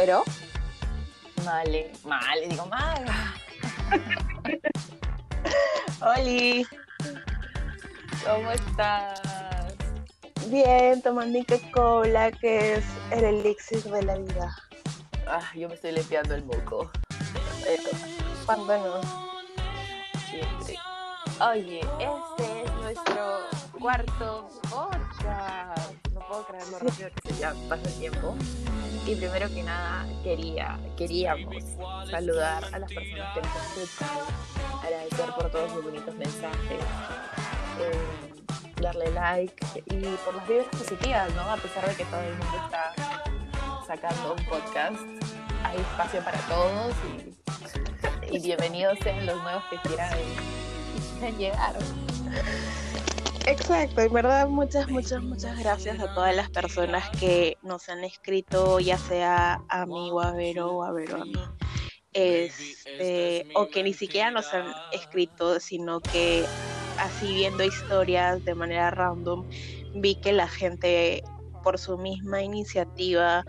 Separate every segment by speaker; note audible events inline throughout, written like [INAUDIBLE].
Speaker 1: pero
Speaker 2: Male, male, digo mal. [LAUGHS]
Speaker 1: Oli,
Speaker 2: ¿Cómo estás?
Speaker 1: bien, tomando Coca-Cola, que es el elixir de la vida.
Speaker 2: Ah, yo me estoy limpiando el moco.
Speaker 1: Pero, ¿cuándo no?
Speaker 2: Siempre. Oye, este es nuestro cuarto podcast. No puedo creer lo rápido que se ya pasa el tiempo. Y primero que nada, quería, queríamos saludar a las personas que nos escuchan, agradecer por todos sus bonitos mensajes, eh, darle like y por las vibras positivas, ¿no? A pesar de que todo el mundo está sacando un podcast, hay espacio para todos y, bienvenidos sean los nuevos que quieran, quieran llegar.
Speaker 1: Exacto, en verdad muchas, muchas, muchas gracias a todas las personas que nos han escrito, ya sea a mí o a Vero o a Vero a mí. Este, o que ni siquiera nos han escrito, sino que así viendo historias de manera random, vi que la gente por su misma iniciativa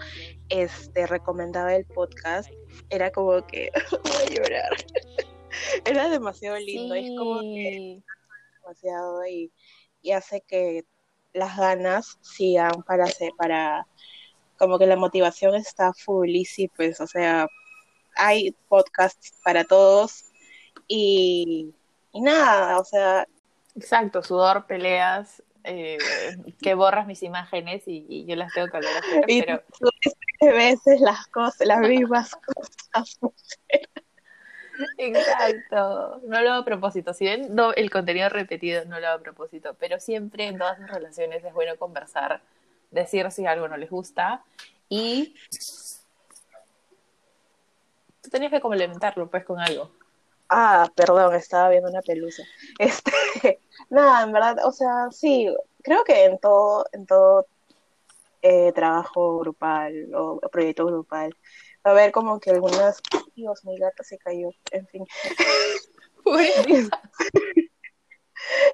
Speaker 1: este, recomendaba el podcast. Era como que [LAUGHS] voy a llorar. [LAUGHS] Era demasiado lindo, es como que
Speaker 2: Sí.
Speaker 1: demasiado y, y hace que las ganas sigan para hacer, para como que la motivación está full y sí, pues, o sea, hay podcasts para todos y, y nada, o sea,
Speaker 2: Exacto, sudor, peleas, eh, que borras mis imágenes y, y yo las tengo que volver a hacer, pero
Speaker 1: veces las cosas, las mismas cosas.
Speaker 2: Exacto, no lo hago a propósito, si ven el contenido repetido no lo hago a propósito, pero siempre en todas las relaciones es bueno conversar, decir si algo no les gusta y tú tenías que complementarlo pues con algo.
Speaker 1: Ah, perdón, estaba viendo una pelusa. [LAUGHS] Este, nada, en verdad, o sea, sí, creo que en todo, en todo eh, trabajo grupal o proyecto grupal a haber como que algunas, Dios, mi gata se cayó, en fin. [LAUGHS] [LAUGHS]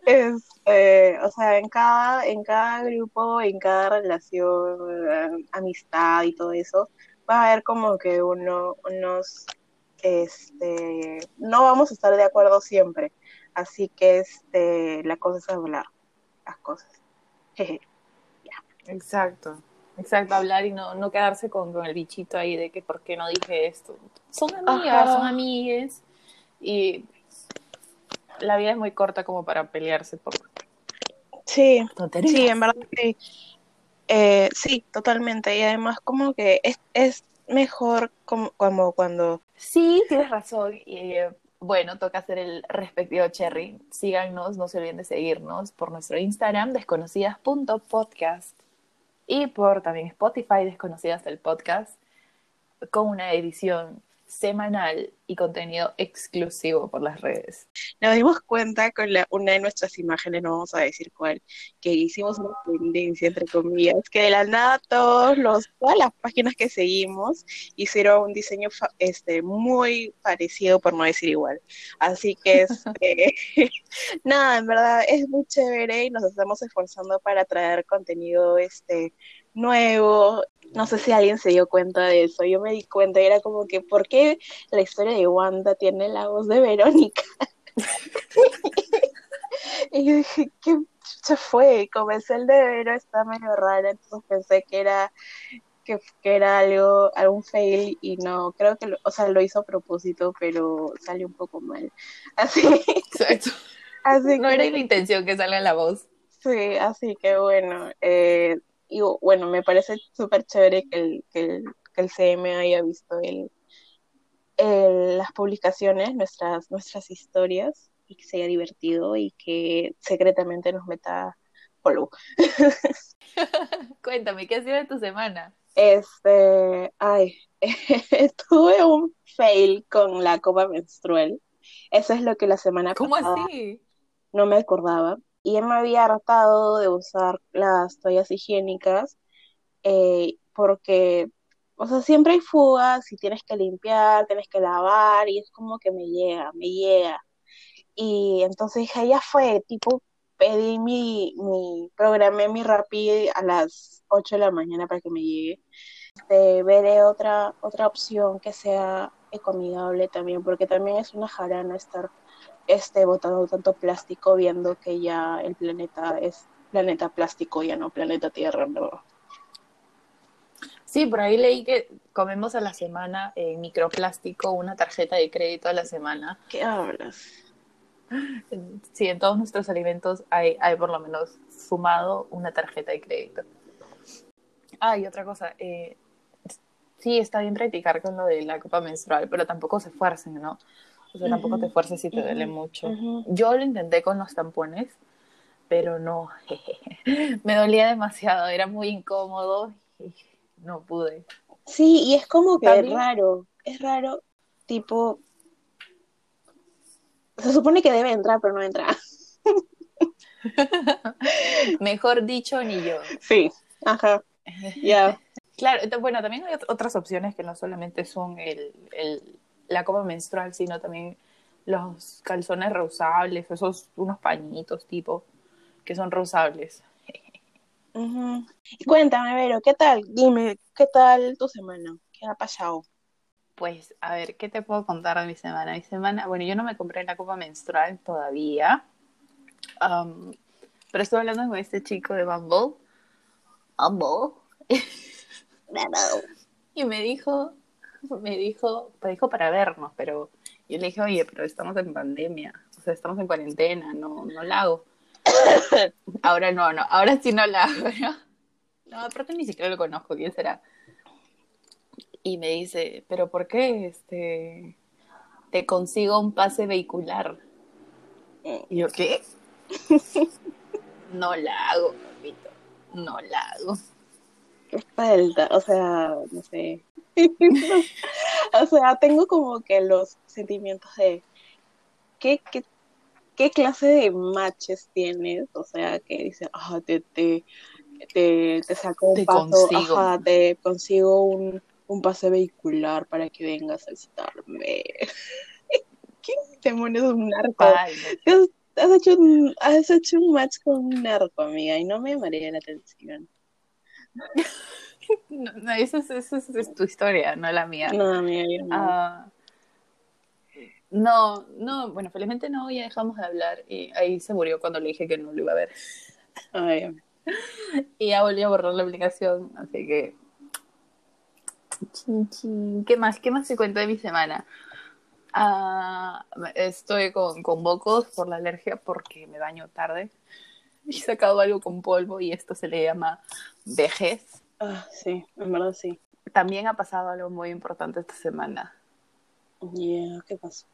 Speaker 1: Este, o sea, en cada, en cada grupo, en cada relación, eh, amistad y todo eso, va a haber como que uno, unos, este, no vamos a estar de acuerdo siempre. Así que este, la cosa es hablar las cosas. [LAUGHS] Jeje.
Speaker 2: Exacto, exacto, hablar y no, no quedarse con, con el bichito ahí de que por qué no dije esto. Son amigas,
Speaker 1: Ajá.
Speaker 2: son amigues y la vida es muy corta como para pelearse por
Speaker 1: Sí,
Speaker 2: tonterías.
Speaker 1: sí, en verdad sí. Eh, sí, totalmente. Y además como que es, es mejor como, como cuando
Speaker 2: Sí, tienes razón. Y eh, bueno, toca hacer el respectivo cherry. Síganos, no se olviden de seguirnos por nuestro Instagram, desconocidas.podcast. Y por también Spotify, Desconocidas del Podcast, con una edición semanal y contenido exclusivo por las redes.
Speaker 1: nos dimos cuenta con la, una de nuestras imágenes, no vamos a decir cuál, que hicimos una tendencia, entre comillas, que de la nada todos los, todas las páginas que seguimos hicieron un diseño fa- este, muy parecido, por no decir igual. Así que, [LAUGHS] este, [LAUGHS] nada, en verdad es muy chévere y nos estamos esforzando para traer contenido este, nuevo. No sé si alguien se dio cuenta de eso. Yo me di cuenta y era como que, ¿por qué la historia de Wanda tiene la voz de Verónica? [LAUGHS] Y yo dije, ¿qué se fue? Comencé el de Vero, está medio raro, entonces pensé que era que, que era algo, algún fail y no, creo que, lo, o sea, lo hizo a propósito, pero salió un poco mal. Así,
Speaker 2: Exacto. [LAUGHS]
Speaker 1: así
Speaker 2: No
Speaker 1: que,
Speaker 2: era la intención que salga la voz.
Speaker 1: sí, así que bueno, eh, y bueno, me parece súper chévere que el, que, el, que el CM haya visto el, el, las publicaciones, nuestras, nuestras historias, y que se haya divertido y que secretamente nos meta follow. [LAUGHS]
Speaker 2: Cuéntame, ¿qué ha sido de tu semana?
Speaker 1: Este, ay, [LAUGHS] tuve un fail con la copa menstrual. Eso es lo que la semana
Speaker 2: ¿Cómo
Speaker 1: pasada
Speaker 2: así?
Speaker 1: no me acordaba. Y ya me había hartado de usar las toallas higiénicas eh, porque, o sea, siempre hay fugas y tienes que limpiar, tienes que lavar y es como que me llega, me llega. Y entonces dije, ya fue, tipo, pedí mi, mi, programé mi Rappi a las 8 de la mañana para que me llegue. este, veré otra, otra opción que sea ecomigable también, porque también es una jarana estar este, botando tanto plástico viendo que ya el planeta es planeta plástico, ya no planeta Tierra, ¿no?
Speaker 2: Sí, por ahí leí que comemos a la semana en microplástico una tarjeta de crédito a la semana.
Speaker 1: ¿Qué hablas?
Speaker 2: Sí, en todos nuestros alimentos hay, hay por lo menos sumado una tarjeta de crédito. Ah, y otra cosa, eh, sí está bien practicar con lo de la copa menstrual, pero tampoco se esfuercen, ¿no? O sea, tampoco te esfuerces si te duele mucho. Yo lo intenté con los tampones, pero no, [LAUGHS] me dolía demasiado, era muy incómodo y no pude.
Speaker 1: Sí, y es como que es raro, es raro, tipo, se supone que debe entrar, pero no entra. [LAUGHS]
Speaker 2: Mejor dicho, ni yo.
Speaker 1: Sí, ajá, ya. [LAUGHS]
Speaker 2: Claro, bueno, también hay otras opciones que no solamente son el, el, la copa menstrual, sino también los calzones reusables, esos unos pañitos tipo que son reusables.
Speaker 1: Cuéntame, Vero, ¿qué tal? Dime, ¿qué tal tu semana? ¿Qué ha pasado?
Speaker 2: Pues, a ver, ¿qué te puedo contar de mi semana? Mi semana, bueno, yo no me compré la copa menstrual todavía, pero estuve hablando con este chico de Bumble. Bumble. [LAUGHS] y me dijo, [LAUGHS] me dijo, me dijo para vernos, pero yo le dije, oye, pero estamos en pandemia, o sea, estamos en cuarentena, no, no la hago. [COUGHS] ahora no, no, ahora sí no la hago, ¿no? No, aparte ni siquiera lo conozco, ¿quién será? Y me dice, pero ¿por qué este te consigo un pase vehicular? Y yo, ¿qué? [LAUGHS] no la hago, papito, no la hago
Speaker 1: falta, o sea, no sé. [LAUGHS] o sea, tengo como que los sentimientos de ¿qué, qué, qué clase de matches tienes? O sea, que dice, ah, te, te, te, saco un te consigo. Ajá, te consigo un, un pase vehicular para que vengas a visitarme. [LAUGHS] ¿Qué demonios es un narco? has, hecho un, has hecho un match con un narco, amiga, y no me llamaría la atención. [LAUGHS] [LAUGHS]
Speaker 2: no, esa, es, tu historia, no la mía.
Speaker 1: No, mía, no.
Speaker 2: Ah, no, no, bueno, felizmente no, ya dejamos de hablar y ahí se murió cuando le dije que no lo iba a ver. [LAUGHS] y ya volví a borrar la aplicación, así que... ¿Qué más? ¿Qué más se cuenta de mi semana? Ah, estoy con, con bocos por la alergia porque me baño tarde he sacado algo con polvo y esto se le llama vejez.
Speaker 1: Ah, sí, en verdad sí.
Speaker 2: También ha pasado algo muy importante esta semana.
Speaker 1: Yeah, ¿qué pasó?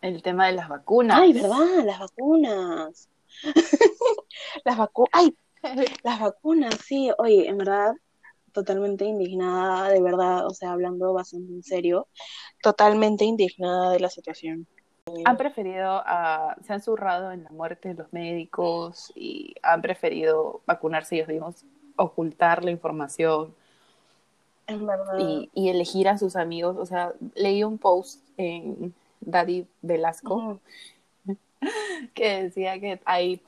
Speaker 2: El tema de las vacunas.
Speaker 1: Ay, ¿verdad? Las vacunas. [LAUGHS] las vacunas. Ay, [LAUGHS] las vacunas, sí. Oye, en verdad, totalmente indignada, de verdad, o sea, hablando bastante en serio, totalmente indignada de la situación.
Speaker 2: Han preferido, se han zurrado en la muerte de los médicos y han preferido vacunarse ellos mismos, ocultar la información. Y, elegir a sus amigos. O sea, leí un post en Daddy Velasco [LAUGHS] que decía que hay,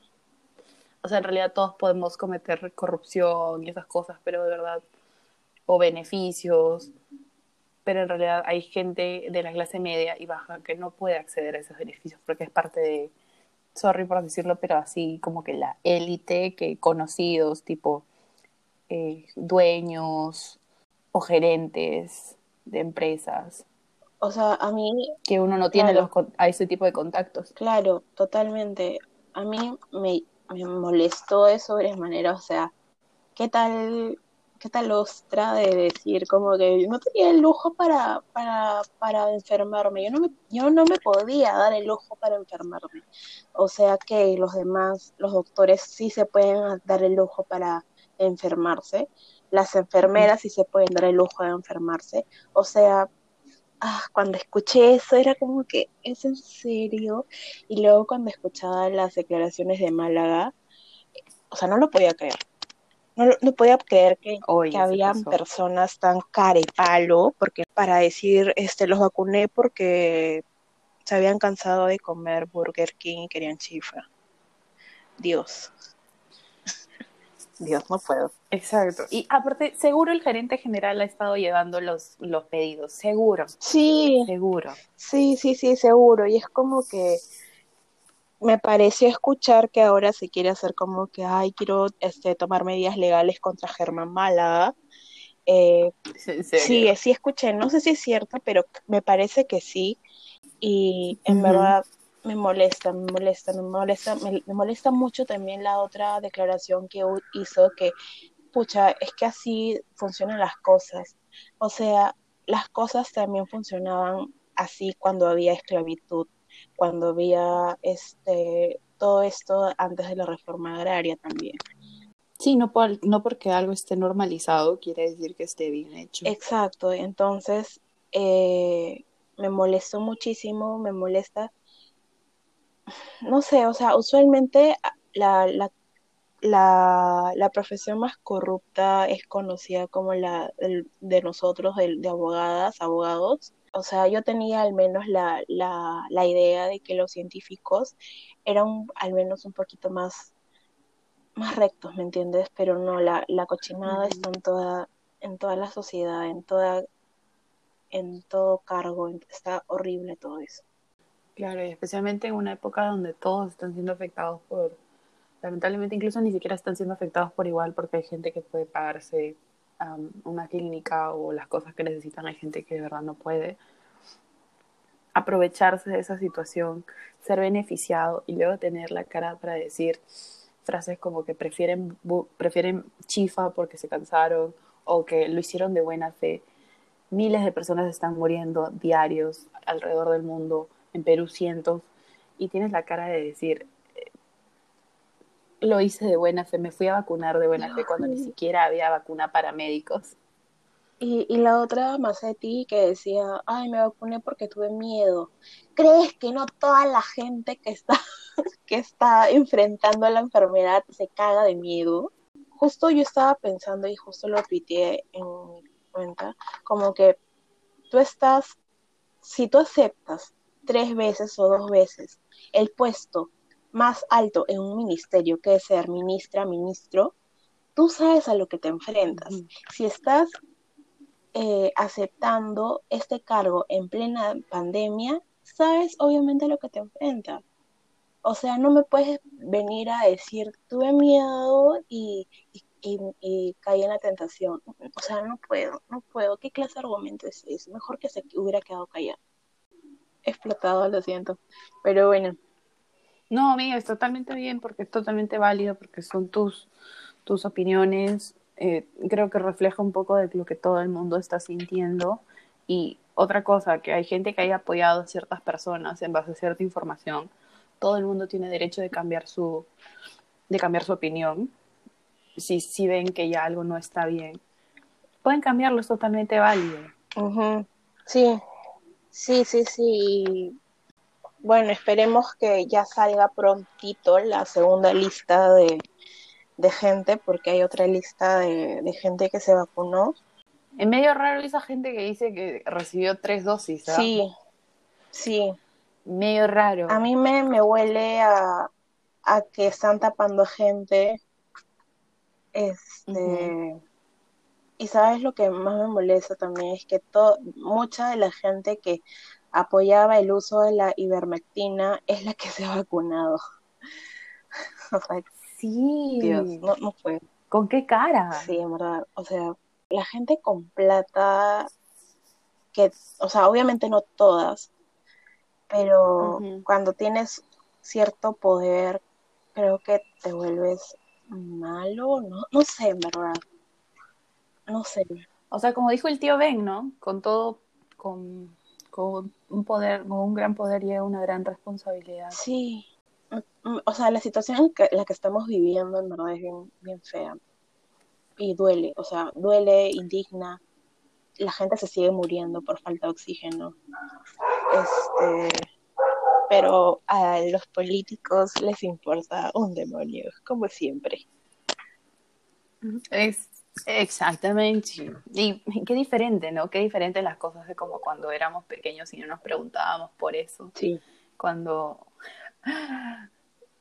Speaker 2: o sea, en realidad todos podemos cometer corrupción y esas cosas, pero de verdad, o beneficios, pero en realidad hay gente de la clase media y baja que no puede acceder a esos beneficios porque es parte de, sorry por decirlo, pero así como que la élite, que conocidos, tipo eh, dueños o gerentes de empresas.
Speaker 1: O sea, a mí...
Speaker 2: Que uno no tiene los, a ese tipo de contactos.
Speaker 1: Claro, totalmente. A mí me, me molestó de sobremanera, o sea, ¿qué tal qué tal ostra de decir como que no tenía el lujo para, para, para enfermarme, yo no, me, yo no me podía dar el lujo para enfermarme. O sea que los demás, los doctores sí se pueden dar el lujo para enfermarse, las enfermeras sí se pueden dar el lujo de enfermarse. O sea, ah, cuando escuché eso era como que, ¿es en serio? Y luego cuando escuchaba las declaraciones de Málaga, o sea, no lo podía creer no, no podía creer que, que habían personas tan carepalo, porque para decir, este, los vacuné porque se habían cansado de comer Burger King y querían chifra. Dios. Dios, no puedo.
Speaker 2: Exacto. Y aparte, seguro el gerente general ha estado llevando los, los pedidos, seguro.
Speaker 1: Sí.
Speaker 2: Seguro.
Speaker 1: Sí, sí, sí, seguro. Y es como que me pareció escuchar que ahora se quiere hacer como que, ay, quiero este, tomar medidas legales contra Germán Málaga. Eh, [LAUGHS] sí, sí escuché, no sé si es cierto, pero me parece que sí. Y en verdad me molesta, me molesta, me molesta, me, molesta mucho también la otra declaración que hizo que, pucha, es que así funcionan las cosas. O sea, las cosas también funcionaban así cuando había esclavitud, cuando había este todo esto antes de la reforma agraria también.
Speaker 2: Sí, no, por, no porque algo esté normalizado quiere decir que esté bien hecho.
Speaker 1: Exacto, entonces eh, me molestó muchísimo, me molesta no sé, o sea, usualmente la, la, la, profesión más corrupta es conocida como la de nosotros, de, de, abogadas, abogados. O sea, yo tenía al menos la, la, la idea de que los científicos eran al menos un poquito más, más rectos, ¿me entiendes? Pero no, la, la cochinada está en toda, en toda la sociedad, en toda, en todo cargo, está horrible todo eso.
Speaker 2: Claro, y especialmente en una época donde todos están siendo afectados por, lamentablemente incluso ni siquiera están siendo afectados por igual porque hay gente que puede pagarse una clínica o las cosas que necesitan, hay gente que de verdad no puede aprovecharse de esa situación, ser beneficiado y luego tener la cara para decir frases como que prefieren, prefieren chifa porque se cansaron o que lo hicieron de buena fe. Miles de personas están muriendo diarios alrededor del mundo en Perú cientos, y tienes la cara de decir, lo hice de buena fe, me fui a vacunar de buena fe [LAUGHS] cuando ni siquiera había vacuna para médicos.
Speaker 1: Y, y la otra más de ti que decía, ay, me vacuné porque tuve miedo. ¿Crees que no toda la gente que está, [LAUGHS] que está enfrentando la enfermedad se caga de miedo? Justo yo estaba pensando y justo lo pité en mi cuenta, como que tú estás, si tú aceptas tres veces o dos veces el puesto más alto en un ministerio, que es ser ministra, ministro, tú sabes a lo que te enfrentas. Si estás eh, aceptando este cargo en plena pandemia, sabes obviamente a lo que te enfrentas. O sea, no me puedes venir a decir, tuve miedo y, y, caí en la tentación. O sea, no puedo, no puedo. ¿Qué clase de argumento es ese? Mejor que se hubiera quedado callado explotado, lo siento. Pero bueno.
Speaker 2: No, amiga, es totalmente bien porque es totalmente válido, porque son tus, tus opiniones. Eh, creo que refleja un poco de lo que todo el mundo está sintiendo. Y otra cosa, que hay gente que haya apoyado a ciertas personas en base a cierta información. Todo el mundo tiene derecho de cambiar su, de cambiar su opinión. Si, si ven que ya algo no está bien, pueden cambiarlo, es totalmente válido.
Speaker 1: Sí, Sí, sí, sí. Bueno, esperemos que ya salga prontito la segunda lista de, gente, porque hay otra lista de, gente que se vacunó.
Speaker 2: Es medio raro esa gente que dice que recibió tres dosis. ¿sabes?
Speaker 1: Sí, sí.
Speaker 2: Medio raro.
Speaker 1: A mí me, me huele a, a que están tapando gente. Este. Y sabes lo que más me molesta también es que mucha de la gente que apoyaba el uso de la ivermectina es la que se ha vacunado. [LAUGHS]
Speaker 2: o sea, sí.
Speaker 1: Dios, no, no fue.
Speaker 2: ¿Con qué cara?
Speaker 1: Sí, en verdad. O sea, la gente con plata, que, o sea, obviamente no todas, pero cuando tienes cierto poder, creo que te vuelves malo, no, no sé, en verdad no sé.
Speaker 2: O sea, como dijo el tío Ben, ¿no? Con todo, con, con un poder, con un gran poder llega una gran responsabilidad.
Speaker 1: Sí. Mm, o sea, la situación en que, la que estamos viviendo en verdad es bien, bien fea. Y duele, o sea, duele, indigna. La gente se sigue muriendo por falta de oxígeno. Este, pero a los políticos les importa un demonio, como siempre.
Speaker 2: Es Exactamente. Y qué diferente, ¿no? Qué diferente las cosas de como cuando éramos pequeños y no nos preguntábamos por eso.
Speaker 1: Sí.
Speaker 2: Cuando,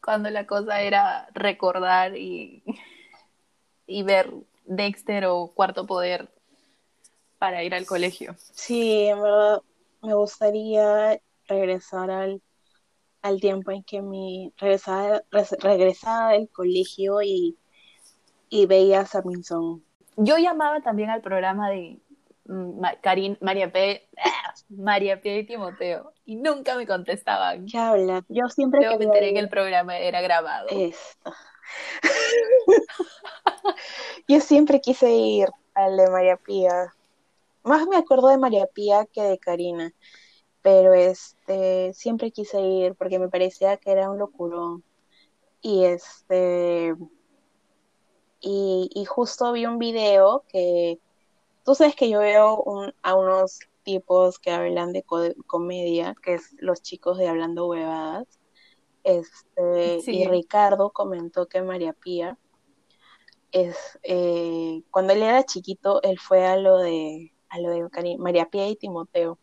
Speaker 2: cuando la cosa era recordar y, y ver Dexter o Cuarto Poder para ir al colegio.
Speaker 1: Sí, en verdad me gustaría regresar al, al tiempo en que mi regresaba, regresaba del colegio y, y veía a Samson.
Speaker 2: Yo llamaba también al programa de mm, Karin, María P. [LAUGHS] María P. y Timoteo y nunca me contestaban.
Speaker 1: ¿Qué hablan? Yo siempre
Speaker 2: Luego me enteré que el programa era grabado.
Speaker 1: Esto. [LAUGHS] Yo siempre quise ir al de María Pía. Más me acuerdo de María Pía que de Karina. Pero este siempre quise ir porque me parecía que era un locurón. Y este y, y justo vi un video que tú sabes que yo veo a unos tipos que hablan de comedia, que es los chicos de Hablando Huevadas. Este, Y Ricardo comentó que María Pía es eh, cuando él era chiquito, él fue a lo de a lo de María Pía y Timoteo.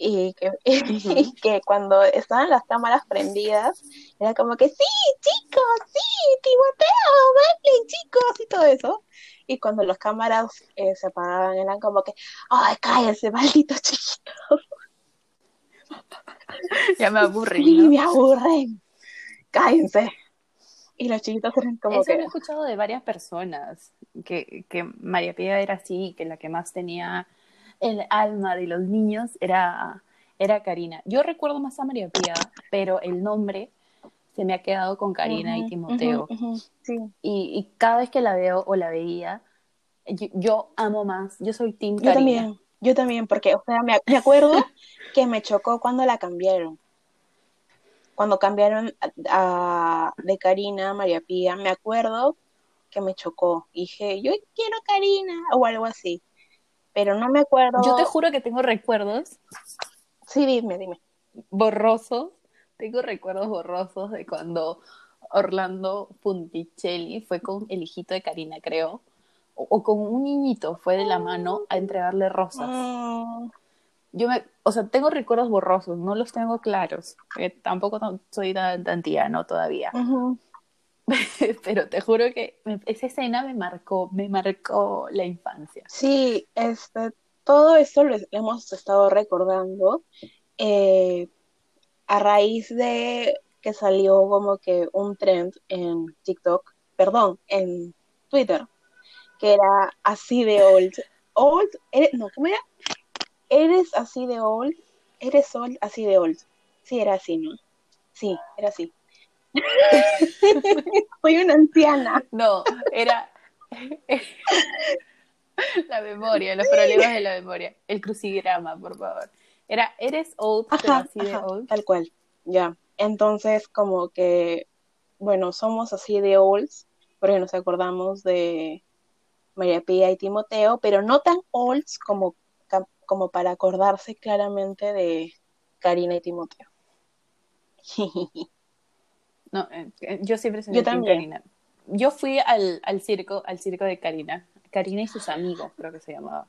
Speaker 1: Y que, [LAUGHS] que cuando estaban las cámaras prendidas, era como que sí, chicos, sí, Timoteo, vale, chicos, y todo eso. Y cuando las cámaras eh, se apagaban, eran como que, ay, cállense, [LAUGHS] malditos chiquitos.
Speaker 2: ya me aburren.
Speaker 1: Sí, me aburren. Cállense. Y los chiquitos eran como
Speaker 2: Eso lo he escuchado de varias personas, que, que María Pía era así, que la que más tenía el alma de los niños era, era Karina. Yo recuerdo más a María Pía, pero el nombre se me ha quedado con Karina y Timoteo.
Speaker 1: sí.
Speaker 2: y, y, cada vez que la veo o la veía, yo, amo más, yo soy Tim
Speaker 1: Karina. Yo también, yo también, porque, o sea, me, me acuerdo [LAUGHS] que me chocó cuando la cambiaron cuando cambiaron a, de Karina a María Pía, me acuerdo que me chocó. Dije, yo quiero Karina o algo así. Pero no me acuerdo.
Speaker 2: Yo te juro que tengo recuerdos.
Speaker 1: Sí, dime, dime.
Speaker 2: Borrosos. Tengo recuerdos borrosos de cuando Orlando Punticelli fue con el hijito de Karina, creo. O, con un niñito, fue de la mano a entregarle rosas. Mm yo me, o sea, tengo recuerdos borrosos, no los tengo claros, tampoco soy tan, tan ¿no? Todavía. [LAUGHS] Pero te juro que esa escena me marcó, me marcó la infancia.
Speaker 1: Sí, este, todo eso lo hemos estado recordando eh, a raíz de que salió como que un trend en TikTok, perdón, en Twitter, que era así de old. Old, eh, no, ¿cómo era? ¿Eres así de old? ¿Eres old así de old? Sí, era así, ¿no? Sí, era así. [LAUGHS] Soy una anciana.
Speaker 2: No, era [LAUGHS] la memoria, los problemas de la memoria. El crucigrama, por favor. Era, ¿eres old, así de old?
Speaker 1: Tal cual, ya. Entonces, como que, bueno, somos así de olds, porque nos acordamos de María Pía y Timoteo, pero no tan olds como como para acordarse claramente de Karina y Timoteo. [LAUGHS]
Speaker 2: No, eh, eh, yo siempre soy yo Karina. Yo fui al, al, circo, al circo de Karina. Karina y sus amigos, creo que se llamaba.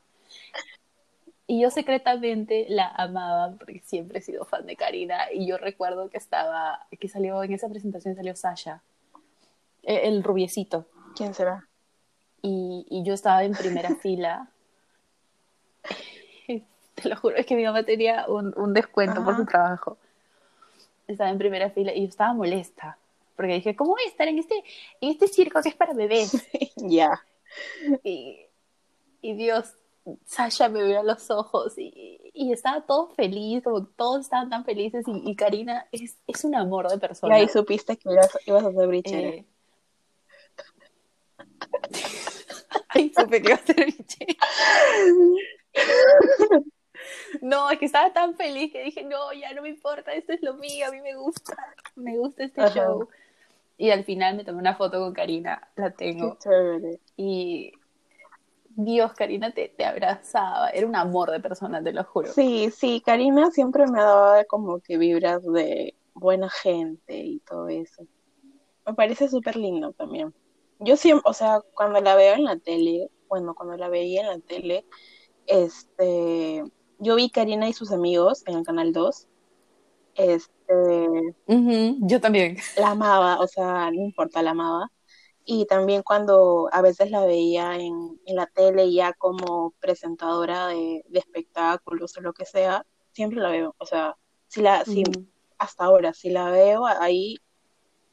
Speaker 2: Y yo secretamente la amaba porque siempre he sido fan de Karina. Y yo recuerdo que estaba, que salió en esa presentación salió Sasha, el, el rubiecito.
Speaker 1: ¿Quién será?
Speaker 2: Y, y yo estaba en primera [LAUGHS] fila [LAUGHS] te lo juro, es que mi mamá tenía un, un descuento por su trabajo. Estaba en primera fila y yo estaba molesta, porque dije, ¿cómo voy a estar en este, en este circo que es para bebés? [LAUGHS]
Speaker 1: Ya.
Speaker 2: Y, y, Dios, Sasha me vio a los ojos y, y, estaba todo feliz, como todos estaban tan felices y, y Karina es, es, un amor de persona.
Speaker 1: Y ahí supiste que ibas, ibas a ser brichera. Eh... [LAUGHS]
Speaker 2: Ay, supe que iba a ser brichera. [LAUGHS] No, es que estaba tan feliz que dije, no, ya no me importa, esto es lo mío, a mí me gusta, me gusta este show. Y al final me tomé una foto con Karina, la tengo. Y Dios, Karina te, te, abrazaba, era un amor de persona, te lo juro.
Speaker 1: Sí, sí, Karina siempre me daba como que vibras de buena gente y todo eso. Me parece súper lindo también. Yo siempre, o sea, cuando la veo en la tele, bueno, cuando la veía en la tele, este, yo vi Karina y sus amigos en el canal 2. Este,
Speaker 2: yo también.
Speaker 1: La amaba, o sea, no importa, la amaba. Y también cuando a veces la veía en, en la tele ya como presentadora de, de espectáculos o lo que sea, siempre la veo. O sea, si la, si,
Speaker 2: Ujú.
Speaker 1: hasta ahora, si la veo ahí,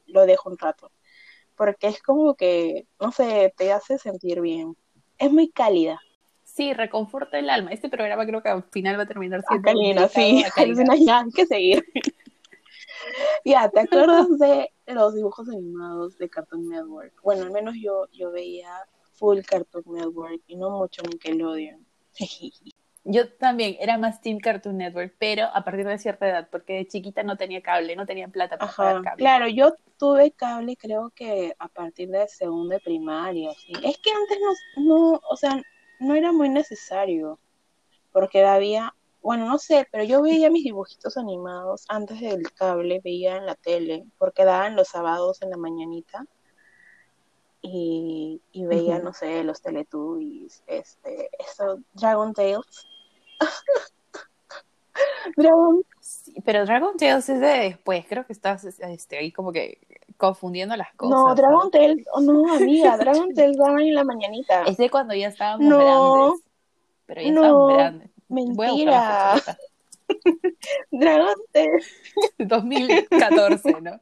Speaker 1: lo dejo un rato. Porque es como que, no sé, te hace sentir bien. Es muy cálida.
Speaker 2: Sí, reconforta el alma. Este programa creo que al final va a terminar siendo
Speaker 1: Karina, sí. [LAUGHS] ya, hay que seguir. [LAUGHS] ya, ¿te acuerdas de los dibujos animados de Cartoon Network? Bueno, al menos yo, yo veía full Cartoon Network y no mucho Nickelodeon. [LAUGHS]
Speaker 2: Yo también era más Team Cartoon Network, pero a partir de cierta edad, porque de chiquita no tenía cable, no tenía plata para
Speaker 1: Ajá,
Speaker 2: pagar cable.
Speaker 1: claro, yo tuve cable creo que a partir de segundo de primaria, sí. Es que antes no, no, o sea, no era muy necesario, porque había, bueno, no sé, pero yo veía mis dibujitos animados antes del cable, veía en la tele, porque daban los sábados en la mañanita, y, y veía, no sé, los Teletubbies, este, eso, Dragon Tales. [LAUGHS] Dragon
Speaker 2: Sí, pero Dragon Tales es de después, creo que estás este, ahí como que confundiendo las cosas.
Speaker 1: No, Dragon. Tales, oh, no, [LAUGHS] amiga, Dragon Tales daban en la mañanita.
Speaker 2: Es de cuando ya estábamos
Speaker 1: No,
Speaker 2: grandes. Pero ya
Speaker 1: no,
Speaker 2: estábamos grandes.
Speaker 1: Mentira. [LAUGHS] Dragon Tales.
Speaker 2: ahorita. 2014, ¿no?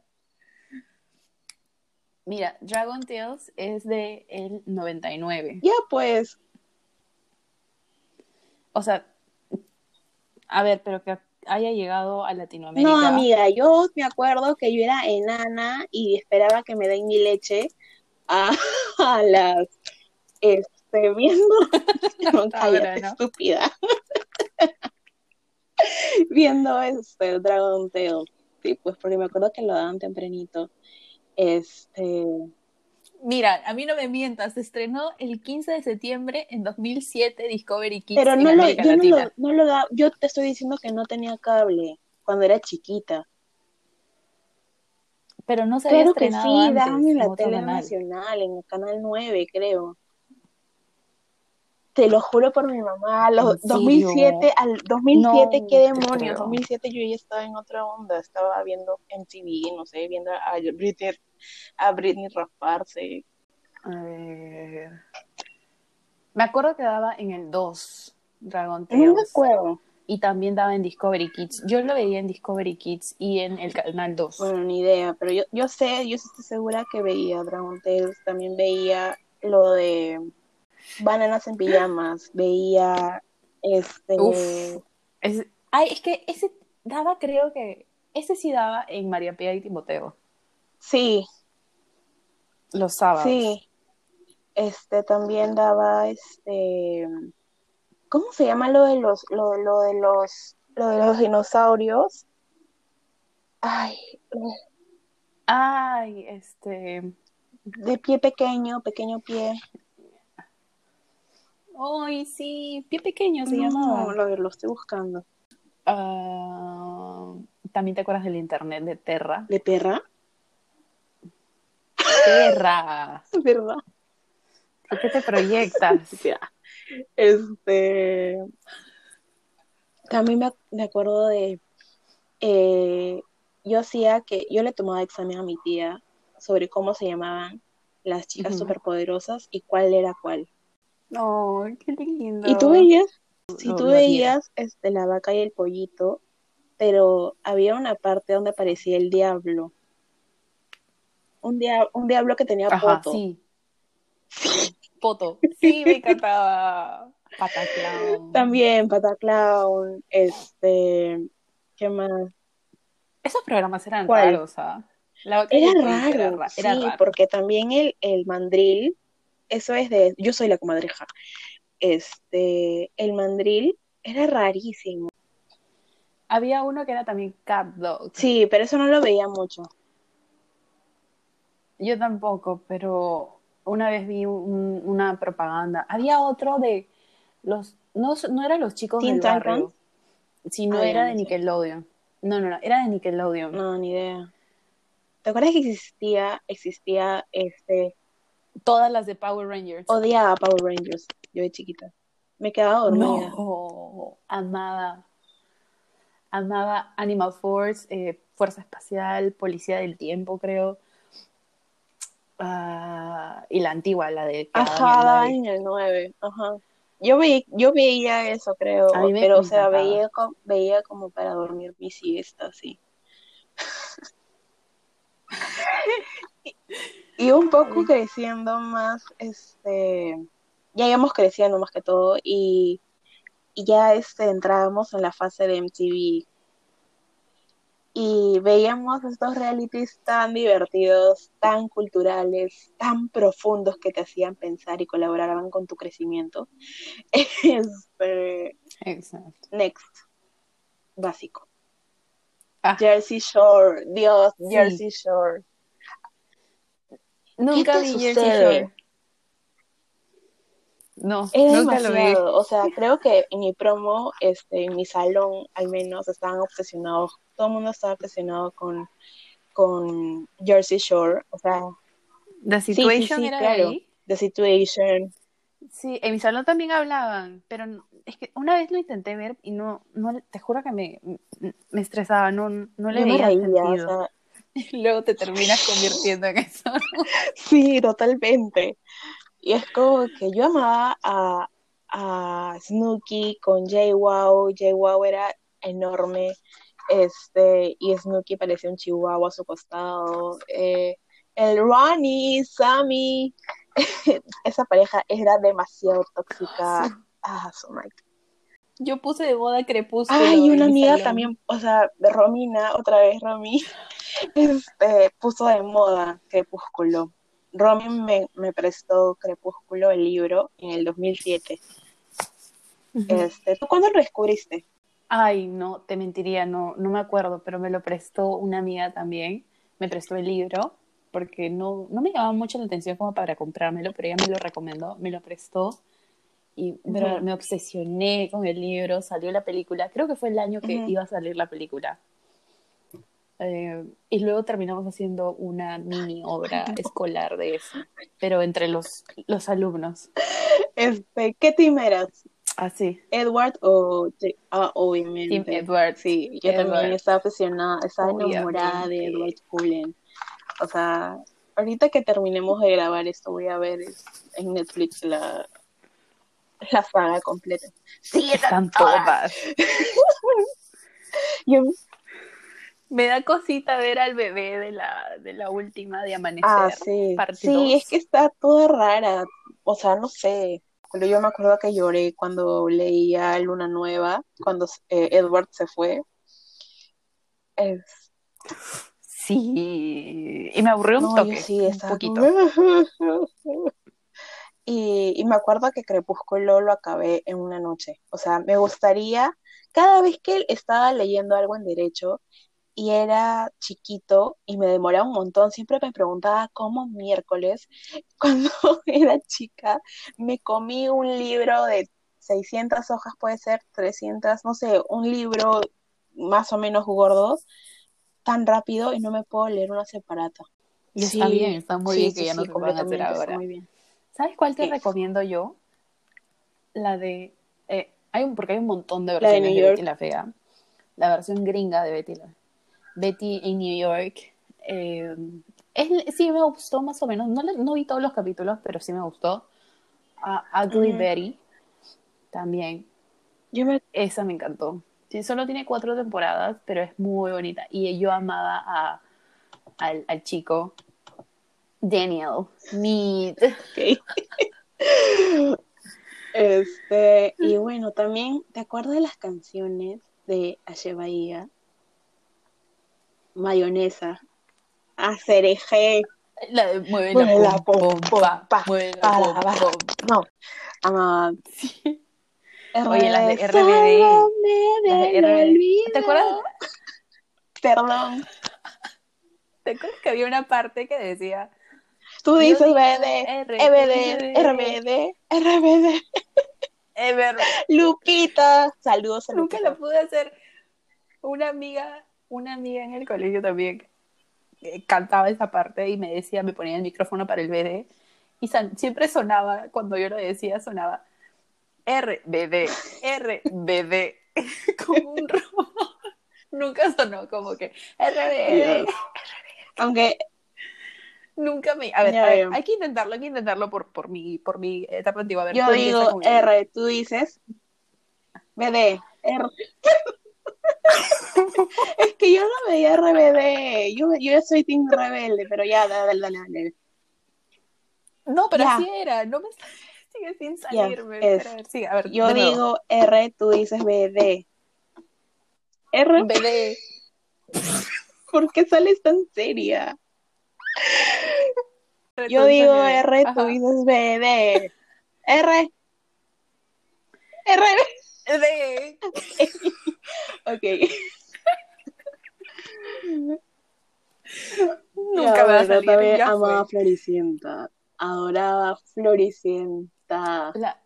Speaker 2: Mira, Dragon Tales es de el 99.
Speaker 1: Ya pues,
Speaker 2: O sea, a ver, pero que haya llegado a Latinoamérica.
Speaker 1: no, amiga, yo me acuerdo que yo era enana y esperaba que me den mi leche a, [LAUGHS] a las, este, viendo, [LAUGHS] no, cállate, estúpida, [LAUGHS] viendo este Dragon Tales, sí, pues porque me acuerdo que lo daban tempranito, este,
Speaker 2: Mira, a mí no me mientas, se estrenó el 15 de septiembre en 2007 Discovery Kids
Speaker 1: pero
Speaker 2: en
Speaker 1: no lo, yo no lo, no lo da, yo te estoy diciendo que no tenía cable cuando era chiquita.
Speaker 2: Pero no se había
Speaker 1: Claro que
Speaker 2: estrenado
Speaker 1: sí,
Speaker 2: antes
Speaker 1: daban en la tele nacional, en el canal 9, creo. Te lo juro por mi mamá, los
Speaker 2: ¿En serio?
Speaker 1: 2007 al 2007,
Speaker 2: No
Speaker 1: qué demonios,
Speaker 2: creo.
Speaker 1: 2007 yo ya estaba en otra onda, estaba viendo MTV, no sé, viendo a Britney, a Britney rasparse.
Speaker 2: A ver. Me acuerdo que daba en el 2 Dragon
Speaker 1: No me
Speaker 2: Tales.
Speaker 1: acuerdo,
Speaker 2: Y también daba en Discovery Kids. Yo lo veía en Discovery Kids y en el canal 2.
Speaker 1: bueno, ni idea, pero yo, yo sé, yo estoy segura que veía Dragon Tales, también veía lo de Bananas en pijamas, veía este
Speaker 2: Uf. Es, ay, es que ese daba, creo que. Ese sí daba en María Pía y Timoteo.
Speaker 1: sí,
Speaker 2: Los sábados.
Speaker 1: Sí, este también daba este, ¿cómo se llama lo de los, lo, lo de los, lo de los dinosaurios? Ay,
Speaker 2: Ay, este.
Speaker 1: de pie pequeño, pequeño pie.
Speaker 2: Ay, sí. Pie pequeño se
Speaker 1: No,
Speaker 2: llamaba.
Speaker 1: lo, lo estoy buscando.
Speaker 2: Ah, También te acuerdas del internet de Terra.
Speaker 1: ¿De perra?
Speaker 2: Terra. [LAUGHS]
Speaker 1: Verdad.
Speaker 2: ¿Por qué te proyectas? [LAUGHS]
Speaker 1: Este, también me, me acuerdo de, eh, yo hacía que, yo le tomaba examen a mi tía sobre cómo se llamaban las chicas superpoderosas y cuál era cuál.
Speaker 2: No, qué lindo.
Speaker 1: Y tú veías, si
Speaker 2: Lo-
Speaker 1: tú veías este, la vaca y el pollito, pero había una parte donde aparecía el diablo. Un, dia- un diablo que tenía
Speaker 2: Ajá,
Speaker 1: poto.
Speaker 2: sí. Poto. [LAUGHS] Sí, me encantaba. Pataclown.
Speaker 1: También Pataclown, este, ¿qué más?
Speaker 2: Esos programas eran
Speaker 1: ¿Cuál?
Speaker 2: raros, ¿ah? La
Speaker 1: Era raro,
Speaker 2: era, ra- era
Speaker 1: sí,
Speaker 2: raro.
Speaker 1: porque también el, el mandril, eso es de, yo soy la comadreja, este, el mandril era rarísimo.
Speaker 2: Había uno que era también Cat Dog.
Speaker 1: Sí, pero eso no lo veía mucho.
Speaker 2: Yo tampoco, pero una vez vi un- una propaganda. Había otro de los. No, no eran los chicos del barrio, sino
Speaker 1: Ah,
Speaker 2: era de. Nickelodeon. No, no, no, era de Nickelodeon.
Speaker 1: No, ni idea. ¿Te acuerdas que existía, existía, este,
Speaker 2: Todas las de Power Rangers.
Speaker 1: odiaba a Power Rangers, yo de chiquita. Me quedaba dormida.
Speaker 2: No, amaba. Amaba Animal Force, eh, Fuerza Espacial, Policía del Tiempo, creo. Ah, y la antigua, la de...
Speaker 1: Ajá,
Speaker 2: daban en
Speaker 1: el 9. Ajá. Yo, vi, yo veía eso, creo,
Speaker 2: A mí me
Speaker 1: pero o sea, veía, veía como para dormir mi siesta, así. Y un poco creciendo más, este, ya íbamos creciendo más que todo y, y ya este, entrábamos en la fase de MTV y veíamos estos realities tan divertidos, tan culturales, tan profundos que te hacían pensar y colaboraban con tu crecimiento. [LAUGHS] Este,
Speaker 2: Exacto.
Speaker 1: next, básico.
Speaker 2: Ah.
Speaker 1: Jersey Shore, Dios,
Speaker 2: Sí.
Speaker 1: Jersey Shore.
Speaker 2: Nunca vi Jersey? Shore. No,
Speaker 1: Es
Speaker 2: nunca lo vi.
Speaker 1: demasiado, o sea, creo que en mi promo, este, en mi salón al menos, estaban obsesionados, todo el mundo estaba obsesionado con, con Jersey Shore, o sea,
Speaker 2: The
Speaker 1: sí,
Speaker 2: Situation
Speaker 1: sí,
Speaker 2: era
Speaker 1: claro.
Speaker 2: ahí.
Speaker 1: The Situation,
Speaker 2: Sí, en mi salón también hablaban, pero es que una vez lo intenté ver y no, no te juro que me, me estresaba, no, no le
Speaker 1: me
Speaker 2: veía
Speaker 1: reía,
Speaker 2: sentido.
Speaker 1: o sea, [LAUGHS]
Speaker 2: Y luego te terminas convirtiendo en eso.
Speaker 1: sí, totalmente. Y es como que yo amaba a, a Snooki con Jay Wow, Jay Wow era enorme, este, y Snooki parecía un chihuahua a su costado. Eh, el Ronnie, Sammy, [LAUGHS] esa pareja era demasiado tóxica. Ah, so
Speaker 2: Yo puse de moda Crepúsculo.
Speaker 1: Ay, una
Speaker 2: mi
Speaker 1: amiga
Speaker 2: salón.
Speaker 1: también, o sea, de Romina, otra vez Romy, este, puso de moda Crepúsculo. Romy me, me prestó Crepúsculo, el libro, en el 2007.
Speaker 2: Ujú.
Speaker 1: Este, ¿tú cuándo lo descubriste?
Speaker 2: Ay, no, te mentiría, no, no me acuerdo, pero me lo prestó una amiga también. Me prestó el libro porque no, no me llamaba mucho la atención como para comprármelo, pero ella me lo recomendó, me lo prestó y pero me obsesioné con el libro, salió la película, creo que fue el año que iba a salir la película. Eh, y luego terminamos haciendo una mini [LAUGHS] obra escolar de eso, pero entre los, los alumnos.
Speaker 1: Este, ¿qué team eras?
Speaker 2: Así,
Speaker 1: ¿Edward o ah, obviamente.
Speaker 2: Team Edward.
Speaker 1: Sí, yo también estaba obsesionada, estaba enamorada de. Edward Cullen. O sea, ahorita que terminemos de grabar esto, voy a ver en Netflix la, la saga completa. Sí,
Speaker 2: están todas. [LAUGHS]
Speaker 1: Yo,
Speaker 2: Me da cosita ver al bebé de la, de la última de Amanecer.
Speaker 1: ah, sí. Sí,
Speaker 2: dos.
Speaker 1: es que está toda rara. O sea, no sé. Pero yo me acuerdo que lloré cuando leía Luna Nueva, cuando eh, Edward se fue. Es-
Speaker 2: Sí, y me aburrió un
Speaker 1: No,
Speaker 2: toque,
Speaker 1: sí,
Speaker 2: un poquito. [LAUGHS]
Speaker 1: Y, y me acuerdo que Crepúsculo lo acabé en una noche. O sea, me gustaría, cada vez que él estaba leyendo algo en derecho y era chiquito y me demoraba un montón, siempre me preguntaba cómo miércoles, [LAUGHS] cuando [LAUGHS] era chica, me comí un libro de 600 hojas, puede ser 300, no sé, un libro más o menos gordo, tan rápido y no me puedo leer una separata.
Speaker 2: Y está bien, está muy
Speaker 1: sí,
Speaker 2: bien que
Speaker 1: sí,
Speaker 2: ya no
Speaker 1: sí,
Speaker 2: se hacer ahora.
Speaker 1: muy bien.
Speaker 2: ¿Sabes cuál te
Speaker 1: Sí.
Speaker 2: recomiendo yo? La de... eh, hay un, porque hay un montón de
Speaker 1: de
Speaker 2: versiones
Speaker 1: New
Speaker 2: de,
Speaker 1: York.
Speaker 2: Betty la Fea. La versión gringa de Betty la Betty en New York. eh, es- sí, me gustó más o menos. No, no vi todos los capítulos, pero sí me gustó. Ah, Ugly. Betty también.
Speaker 1: Yo me
Speaker 2: Esa me encantó. Sí, solo tiene cuatro temporadas, pero es muy bonita. Y yo amaba a, al, al chico Daniel Mead. [LAUGHS]
Speaker 1: Este, y bueno, también, ¿te acuerdas de las canciones de Ashe Bahía? Mayonesa, Acereje,
Speaker 2: La de mueve
Speaker 1: Mueve
Speaker 2: la
Speaker 1: la
Speaker 2: pom,
Speaker 1: pom,
Speaker 2: pom,
Speaker 1: pom,
Speaker 2: pa,
Speaker 1: pa,
Speaker 2: mueve la
Speaker 1: para,
Speaker 2: pom,
Speaker 1: para.
Speaker 2: pom.
Speaker 1: no, ah,
Speaker 2: Sí. Oye, las de RBD. Las de RBD. ¿Te acuerdas?
Speaker 1: Perdón,
Speaker 2: ¿Te acuerdas que había una parte que decía
Speaker 1: tú dices BD, EBD, RBD, RBD,
Speaker 2: Ever?
Speaker 1: Lupita, saludos a
Speaker 2: Nunca
Speaker 1: Lupita.
Speaker 2: lo pude hacer. Una amiga, una amiga en el colegio también eh, cantaba esa parte y me decía, me ponía el micrófono para el BD y siempre sonaba, cuando yo lo decía, sonaba RBD, RBD, [LAUGHS] como un robot. Nunca sonó como que RBD.
Speaker 1: Aunque
Speaker 2: Nunca me. A ver, a ver, hay que intentarlo, hay que intentarlo por, por, mi, por mi etapa antigua. A ver,
Speaker 1: yo digo R, tú dices BD. R. [LAUGHS] es que yo no veía RBD. Yo, yo soy Team Rebelde, pero ya, dale, dale, dale.
Speaker 2: No, pero así era. No me sigue sin salirme. a ver,
Speaker 1: yo digo R, tú dices BD. R.
Speaker 2: BD. [LAUGHS]
Speaker 1: ¿Por qué sales tan seria? Yo digo R, tú dices BD. R. R.
Speaker 2: D. [LAUGHS]
Speaker 1: ok.
Speaker 2: Nunca me va a salir.
Speaker 1: amaba Floricienta. Adoraba Floricienta.
Speaker 2: La,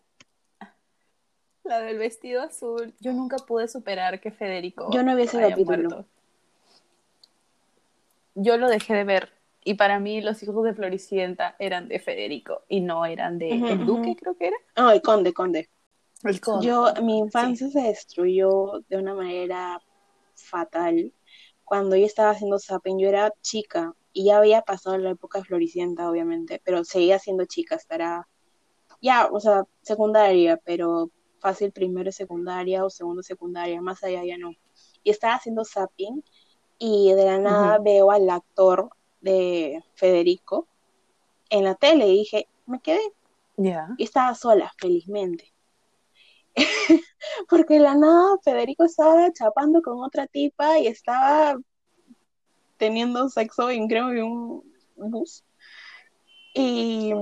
Speaker 2: la del vestido azul. Yo nunca pude superar que Federico.
Speaker 1: Yo no vi ese capítulo.
Speaker 2: Yo lo dejé de ver. Y para mí los hijos de Floricienta eran de Federico y no eran de el Duque, creo que era.
Speaker 1: No, el Conde, Conde. Yo, mi infancia se destruyó de una manera fatal. Cuando yo estaba haciendo zapping, yo era chica y ya había pasado la época floricienta, obviamente, pero seguía siendo chica, estará ya, o sea, secundaria, pero fácil primero secundaria o segundo secundaria, más allá ya no. Y estaba haciendo zapping y de la nada veo al actor de Federico en la tele y dije, me quedé. Y estaba sola, felizmente. [LAUGHS] porque de la nada Federico estaba chapando con otra tipa y estaba teniendo sexo en creo que un bus. Y,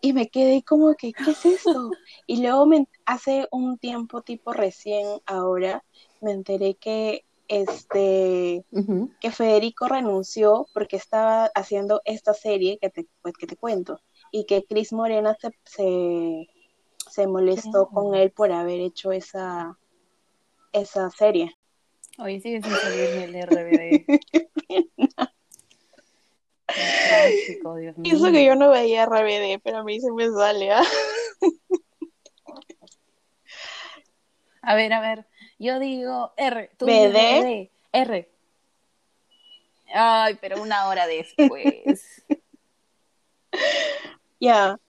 Speaker 1: y me quedé como que, ¿qué es esto? [LAUGHS] Y luego me, hace un tiempo, tipo recién ahora, me enteré que este que Federico renunció porque estaba haciendo esta serie que te, pues, que te cuento y que Cris Morena se se molestó con él por haber hecho esa, esa serie.
Speaker 2: Oye, sigue sin salirme el RBD. [LAUGHS]
Speaker 1: Dios Eso que yo no veía RBD, pero a mí se me sale. ¿ah? [LAUGHS]
Speaker 2: A ver, a ver. Yo digo R. ¿Tú BD. R. Ay, pero una hora después. [LAUGHS]
Speaker 1: Ya.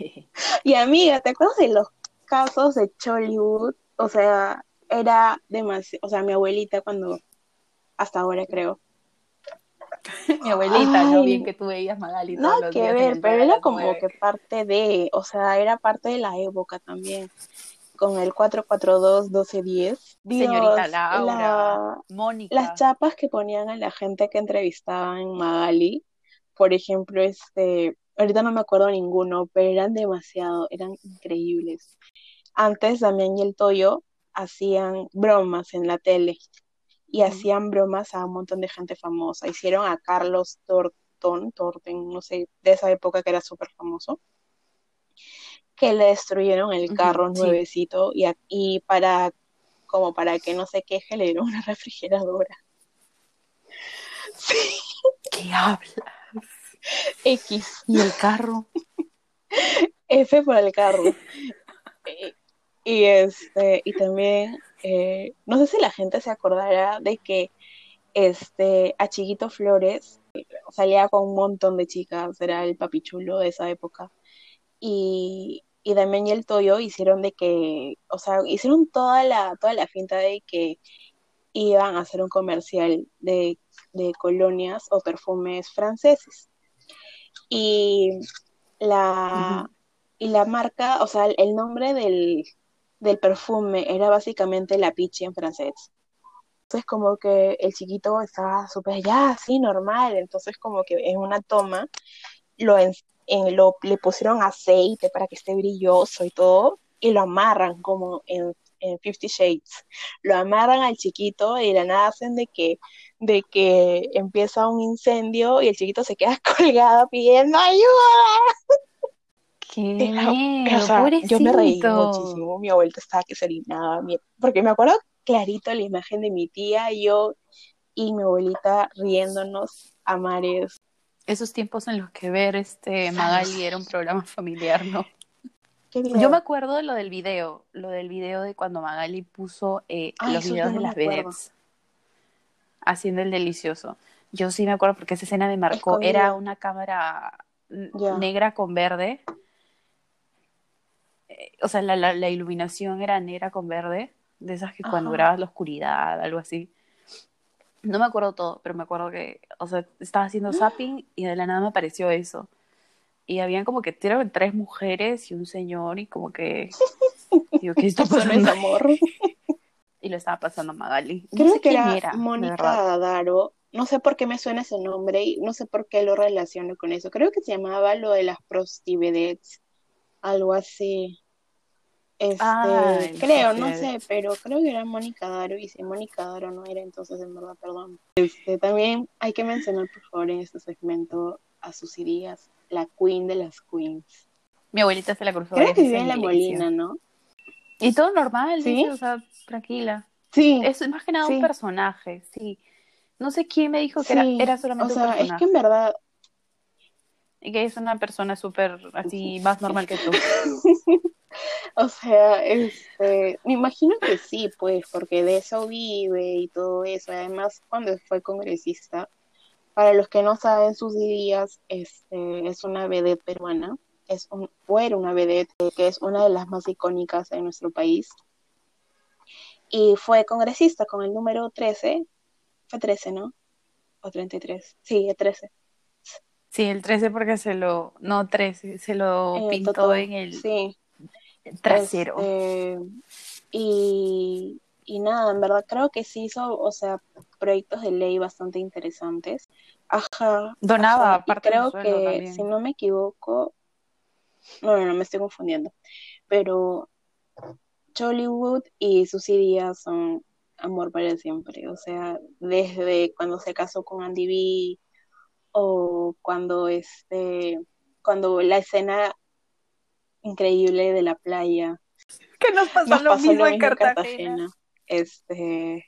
Speaker 1: [LAUGHS] y amiga, ¿te acuerdas de los casos de Chollywood? O sea, era demasiado, o sea, mi abuelita cuando, hasta ahora creo. [LAUGHS]
Speaker 2: mi abuelita, no bien que tú veías Magali.
Speaker 1: Nada que ver, pero era como que parte de, o sea, era parte de la época también con el 442-1210.
Speaker 2: Señorita Laura, Mónica.
Speaker 1: Las chapas que ponían a la gente que entrevistaban en Magali, por ejemplo, este, ahorita no me acuerdo ninguno, pero eran demasiado, eran increíbles. Antes Damián y el Toyo hacían bromas en la tele y hacían bromas a un montón de gente famosa. Hicieron a Carlos Torton, Torten, no sé, de esa época que era súper famoso, que le destruyeron el carro nuevecito y, y para como para que no se queje le dieron una [LAUGHS] refrigeradora.
Speaker 2: Sí. ¿Qué habla?
Speaker 1: X.
Speaker 2: ¿Y el carro?
Speaker 1: F por el carro. y, este, y también, eh, no sé si la gente se acordará de que este, a Chiquito Flores salía con un montón de chicas, era el papichulo de esa época. Y, y también y el Toyo hicieron de que, o sea, hicieron toda la, toda la finta de que iban a hacer un comercial de, de colonias o perfumes franceses y la, y la marca, o sea, el nombre del, del perfume era básicamente la pichi en francés. Entonces como que el chiquito estaba súper ya, así, normal. Entonces como que en una toma lo, en, lo le pusieron aceite para que esté brilloso y todo y lo amarran como en, en Fifty Shades. Lo amarran al chiquito y de la nada hacen de que de que empieza un incendio y el chiquito se queda [LAUGHS] colgado pidiendo ayuda.
Speaker 2: Qué o
Speaker 1: yo me reí muchísimo, mi abuela estaba que se orinaba, porque me acuerdo clarito la imagen de mi tía, yo y mi abuelita riéndonos a mares.
Speaker 2: Esos tiempos en los que ver este Magali era un programa [LAUGHS] familiar, ¿no? Yo me acuerdo de lo del video, lo del video de cuando Magali puso eh, los videos de las vedettes haciendo el delicioso. Yo sí me acuerdo porque esa escena me marcó. Era una cámara negra con verde. Eh, O sea, la, la, la iluminación era negra con verde. De esas que cuando grabas la oscuridad, algo así. No me acuerdo todo, pero me acuerdo que, o sea, estaba haciendo zapping [GASPS] y de la nada me apareció eso. Y habían como que tres mujeres y un señor y como que... [LAUGHS] Digo, ¿qué está pasando?
Speaker 1: amor. [LAUGHS]
Speaker 2: Y lo estaba pasando a Magali. No
Speaker 1: Creo
Speaker 2: sé
Speaker 1: que
Speaker 2: quién
Speaker 1: era,
Speaker 2: era,
Speaker 1: Mónica. Daro. No sé por qué me suena ese nombre y no sé por qué lo relaciono con eso. Creo que se llamaba lo de las prostivedets, algo así. Este,
Speaker 2: Ay,
Speaker 1: creo, no sé, pero creo que era Mónica Daro y si Mónica Daro no era, entonces en verdad, perdón. Este, también hay que mencionar, por favor, en este segmento a Susy Díaz, la queen de las queens.
Speaker 2: Mi abuelita se la cruzó
Speaker 1: Creo que vivía en La. Molina, ¿no?
Speaker 2: Y todo normal,
Speaker 1: ¿Sí?
Speaker 2: dice, o sea, tranquila.
Speaker 1: Sí,
Speaker 2: Es más que nada
Speaker 1: Sí.
Speaker 2: un personaje, sí. No sé quién me dijo que era,
Speaker 1: sí.
Speaker 2: era
Speaker 1: O
Speaker 2: solamente un
Speaker 1: sea, es
Speaker 2: personaje.
Speaker 1: que en verdad
Speaker 2: Y que es una persona súper así, más normal que tú. [LAUGHS]
Speaker 1: O sea, este, me imagino que sí, pues, porque de eso vive y todo eso. Además, cuando fue congresista, para los que no saben, sus días, este, es una vedette peruana, es un, o era una vedette eh, que es una de las más icónicas en nuestro país. Y fue congresista con el número 13, fue 13, ¿no? O 33, sí, el 13.
Speaker 2: Sí, el 13 porque se lo, no 13, se lo
Speaker 1: el
Speaker 2: pintó en el
Speaker 1: Sí.
Speaker 2: trasero.
Speaker 1: Este, y, y nada, en verdad creo que sí hizo, o sea, proyectos de ley bastante interesantes. Ajá.
Speaker 2: Donaba
Speaker 1: ajá, y creo que,
Speaker 2: también.
Speaker 1: si no me equivoco, no, no, me estoy confundiendo. Pero Hollywood y Susy Díaz son amor para siempre. O sea, desde cuando se casó con Andy B o cuando este, cuando la escena increíble de la playa
Speaker 2: Que nos pasó
Speaker 1: nos
Speaker 2: lo
Speaker 1: pasó
Speaker 2: mismo
Speaker 1: lo
Speaker 2: en
Speaker 1: mismo en
Speaker 2: Cartagena.
Speaker 1: Cartagena. Este,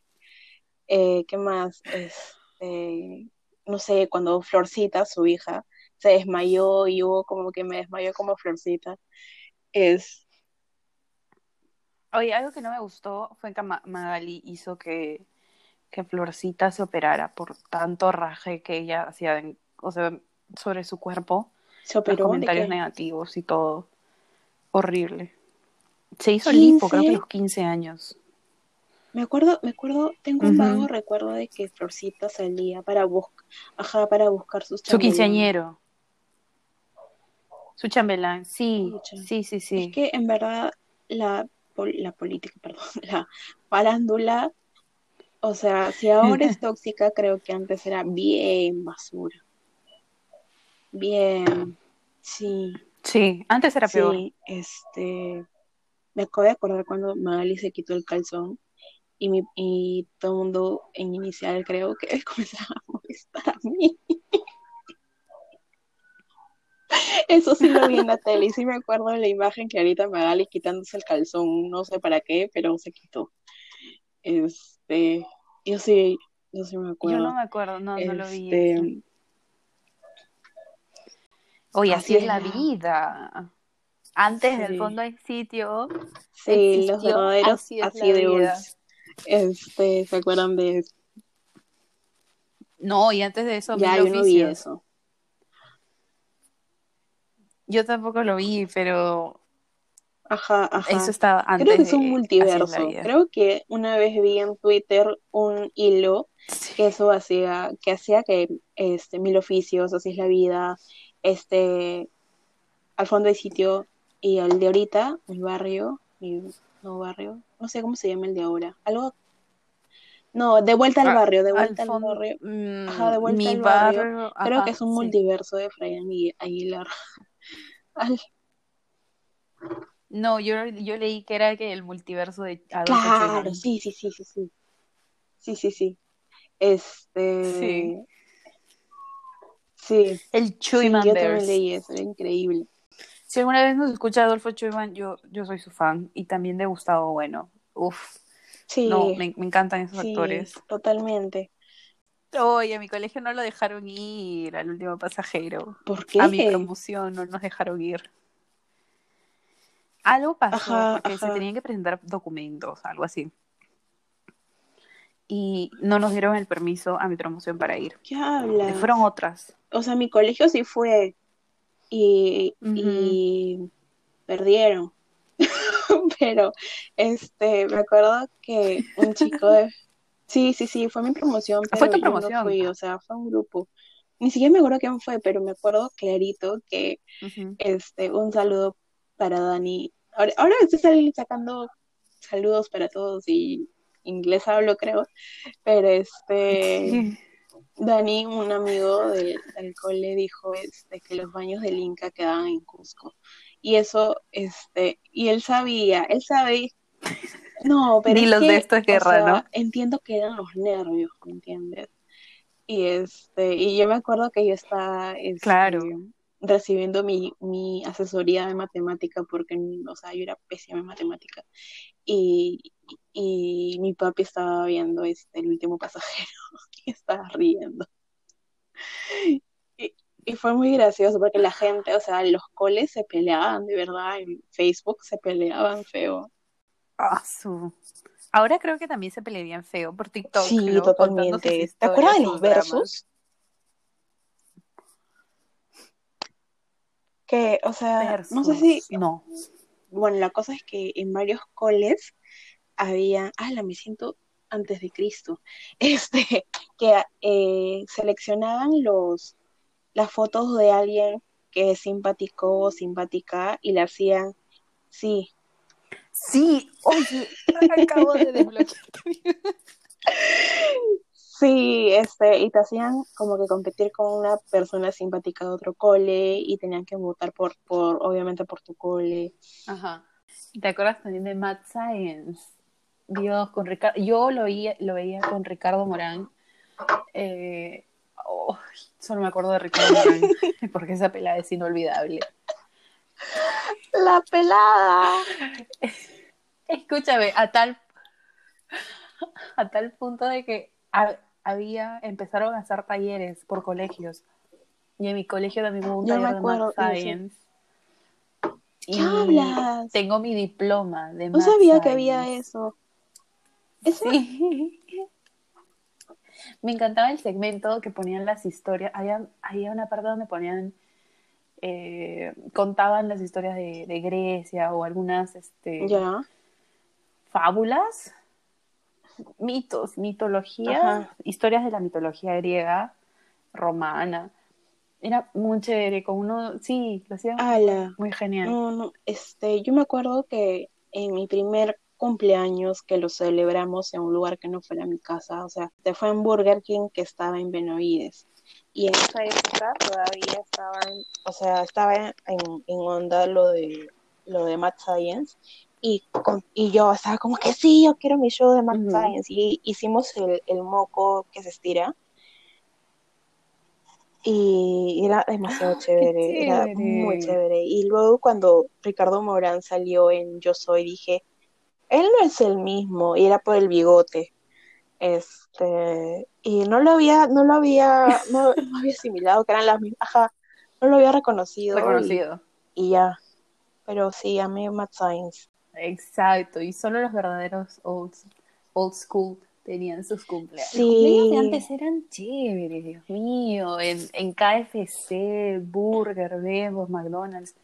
Speaker 1: eh, ¿qué más? Este, no sé, cuando Florcita, su hija, se desmayó y hubo como que me desmayó como Florcita. Es,
Speaker 2: Oye, algo que no me gustó fue que Ma- Magali hizo que, que Florcita se operara por tanto raje que ella hacía, en- o sea, sobre su cuerpo,
Speaker 1: se operó
Speaker 2: comentarios negativos y todo. Horrible. Se hizo
Speaker 1: 15.
Speaker 2: lipo, creo que a los 15 años.
Speaker 1: Me acuerdo, me acuerdo, tengo un vago recuerdo de que Florcita salía para buscar, ajá, para buscar sus
Speaker 2: Su quinceañero. Su chambelán, sí, sí, sí, sí.
Speaker 1: Es que en verdad la, la política, [LAUGHS] perdón, la farándula, o sea, si ahora es [LAUGHS] tóxica, creo que antes era bien basura. Bien, sí,
Speaker 2: Sí, antes era peor.
Speaker 1: sí, este, me acabo de acordar cuando Magali se quitó el calzón y, mi, y todo el mundo en inicial creo que [LAUGHS] comenzaba a molestar a mí. [LAUGHS] Eso sí lo vi en la tele y sí me acuerdo de la imagen que ahorita Magali quitándose el calzón, no sé para qué, pero se quitó. Este, yo sí, yo sí me
Speaker 2: Yo
Speaker 1: acuerdo.
Speaker 2: no me acuerdo, no, no lo vi.
Speaker 1: Este,
Speaker 2: eso. Oye, así
Speaker 1: así
Speaker 2: es la vida. Antes del
Speaker 1: Sí.
Speaker 2: fondo hay sitio.
Speaker 1: sí, los verdaderos
Speaker 2: así es
Speaker 1: así
Speaker 2: la
Speaker 1: de
Speaker 2: vida.
Speaker 1: Este, ¿se acuerdan de eso?
Speaker 2: No, y antes de eso,
Speaker 1: Ya, yo no vi eso.
Speaker 2: Yo tampoco lo vi, pero
Speaker 1: Ajá, ajá.
Speaker 2: eso estaba antes
Speaker 1: Creo que es un multiverso. Creo que una vez vi en Twitter un hilo
Speaker 2: Sí.
Speaker 1: que eso hacía, que hacía que este mil oficios, así es la vida, este al fondo hay sitio y el de ahorita, el barrio, mi no barrio, no sé cómo se llama el de ahora, algo no, de vuelta al
Speaker 2: Ah,
Speaker 1: barrio, de vuelta al barrio,
Speaker 2: mm,
Speaker 1: ajá, de vuelta
Speaker 2: mi
Speaker 1: al barrio,
Speaker 2: barrio,
Speaker 1: creo
Speaker 2: ajá,
Speaker 1: que es un
Speaker 2: sí.
Speaker 1: multiverso de Fray Agui- Aguilar. [LAUGHS]
Speaker 2: No, yo, yo leí que era que el multiverso de Adolfo
Speaker 1: Claro, sí, sí, sí, sí, sí. Sí, sí, sí. Este,
Speaker 2: Sí.
Speaker 1: sí,
Speaker 2: El
Speaker 1: sí,
Speaker 2: Choyman
Speaker 1: yo también leí eso, era increíble.
Speaker 2: Si alguna vez nos escucha Adolfo Choyman, yo, yo soy su fan. Y también de Gustavo Bueno. Uf,
Speaker 1: Sí,
Speaker 2: no, me, me encantan esos
Speaker 1: sí,
Speaker 2: actores.
Speaker 1: totalmente.
Speaker 2: Oye, a mi colegio no lo dejaron ir al último pasajero.
Speaker 1: ¿Por
Speaker 2: A mi
Speaker 1: qué?
Speaker 2: promoción no nos dejaron ir. Algo pasó
Speaker 1: Ajá,
Speaker 2: porque se tenían que presentar documentos, algo así. y no nos dieron el permiso a mi promoción para ir.
Speaker 1: ¿Qué hablas?
Speaker 2: Fueron otras.
Speaker 1: O sea, mi colegio sí fue y, y perdieron. [LAUGHS] Pero, este, me acuerdo que un chico de... [LAUGHS] Sí, sí, sí, fue mi promoción, pero
Speaker 2: ¿Fue tu
Speaker 1: yo no
Speaker 2: promoción?
Speaker 1: fui, o sea, fue un grupo. Ni siquiera me acuerdo quién fue, pero me acuerdo clarito que, este, un saludo para Dani. Ahora, ahora estoy sacando saludos para todos y inglés hablo, creo, pero este...
Speaker 2: Sí.
Speaker 1: Dani, un amigo del, del cole, dijo este, que los baños del Inca quedaban en Cusco. Y eso, este, y él sabía, él sabe, no, pero
Speaker 2: Ni
Speaker 1: es
Speaker 2: los
Speaker 1: que,
Speaker 2: de esto es
Speaker 1: o
Speaker 2: guerra,
Speaker 1: sea,
Speaker 2: ¿no?
Speaker 1: entiendo que eran los nervios, ¿me entiendes? Y este, y yo me acuerdo que yo estaba, este,
Speaker 2: Claro.
Speaker 1: recibiendo mi, mi asesoría de matemática porque, o sea, yo era pésima en matemática. Y, y mi papi estaba viendo este, el último pasajero [LAUGHS] y estaba riendo. Y, y fue muy gracioso porque la gente, o sea, los coles se peleaban, de verdad, en Facebook se peleaban feo.
Speaker 2: Ah, su. Ahora creo que también se pelearían feo por TikTok,
Speaker 1: Sí, totalmente. ¿Te acuerdas de los versos? Que, o sea, no sé si.
Speaker 2: No.
Speaker 1: bueno, la cosa es que en varios coles había, ah, la me siento antes de Cristo, [LAUGHS] este, que eh, seleccionaban los, las fotos de alguien que simpaticó o simpática y le hacían, sí,
Speaker 2: Sí, oye, [LAUGHS] acabo de desbloquear tu vida.
Speaker 1: sí, este, y te hacían como que competir con una persona simpática de otro cole y tenían que votar por, por, obviamente por tu cole.
Speaker 2: Ajá. ¿Te acuerdas también de Mad Science? Dios, con Ricardo. Yo lo veía, lo veía con Ricardo Morán. Eh, oh, solo me acuerdo de Ricardo Morán, [LAUGHS] porque esa pelada es inolvidable.
Speaker 1: La pelada.
Speaker 2: Escúchame, a tal, a tal punto de que ha- había, empezaron a hacer talleres por colegios. Y en mi colegio también hubo un
Speaker 1: Yo
Speaker 2: taller de Mad
Speaker 1: acuerdo de eso.
Speaker 2: Science.
Speaker 1: ¿Qué
Speaker 2: Y
Speaker 1: hablas?
Speaker 2: tengo mi diploma de
Speaker 1: No sabía que había eso. Eso
Speaker 2: Sí. [LAUGHS] Me encantaba el segmento que ponían las historias. Había, había una parte donde ponían, eh, contaban las historias de, de Grecia o algunas este,
Speaker 1: ya.
Speaker 2: Fábulas, mitos, mitología,
Speaker 1: Ajá.
Speaker 2: historias de la mitología griega, romana. Era muy chévere, con uno, sí, lo hacían
Speaker 1: Ala.
Speaker 2: muy genial.
Speaker 1: No, no, este, yo me acuerdo que en mi primer cumpleaños que lo celebramos en un lugar que no fuera mi casa, o sea, te fue en Burger King que estaba en Benavides. Y en esa época todavía estaba en, o sea, estaba en, en onda lo de lo de Mad Science y, con- y yo estaba como que sí, yo quiero mi show de Mad
Speaker 2: Ujú.
Speaker 1: Science y hicimos el, el moco que se estira y era demasiado chévere, era muy
Speaker 2: chévere.
Speaker 1: Y luego cuando Ricardo Morán salió en Yo Soy, dije, él no es el mismo, y era por el bigote. Este, y no lo había, no lo había, no, no había asimilado que eran las mismas, ajá, no lo había reconocido,
Speaker 2: Reconocido.
Speaker 1: Y, ya. Pero sí, amé Mad Science.
Speaker 2: Exacto, y solo los verdaderos old, old school tenían sus cumpleaños.
Speaker 1: Sí.
Speaker 2: Los cumpleaños de antes eran chéveres, Dios mío, en, en KFC, Burger, Bebos, McDonald's.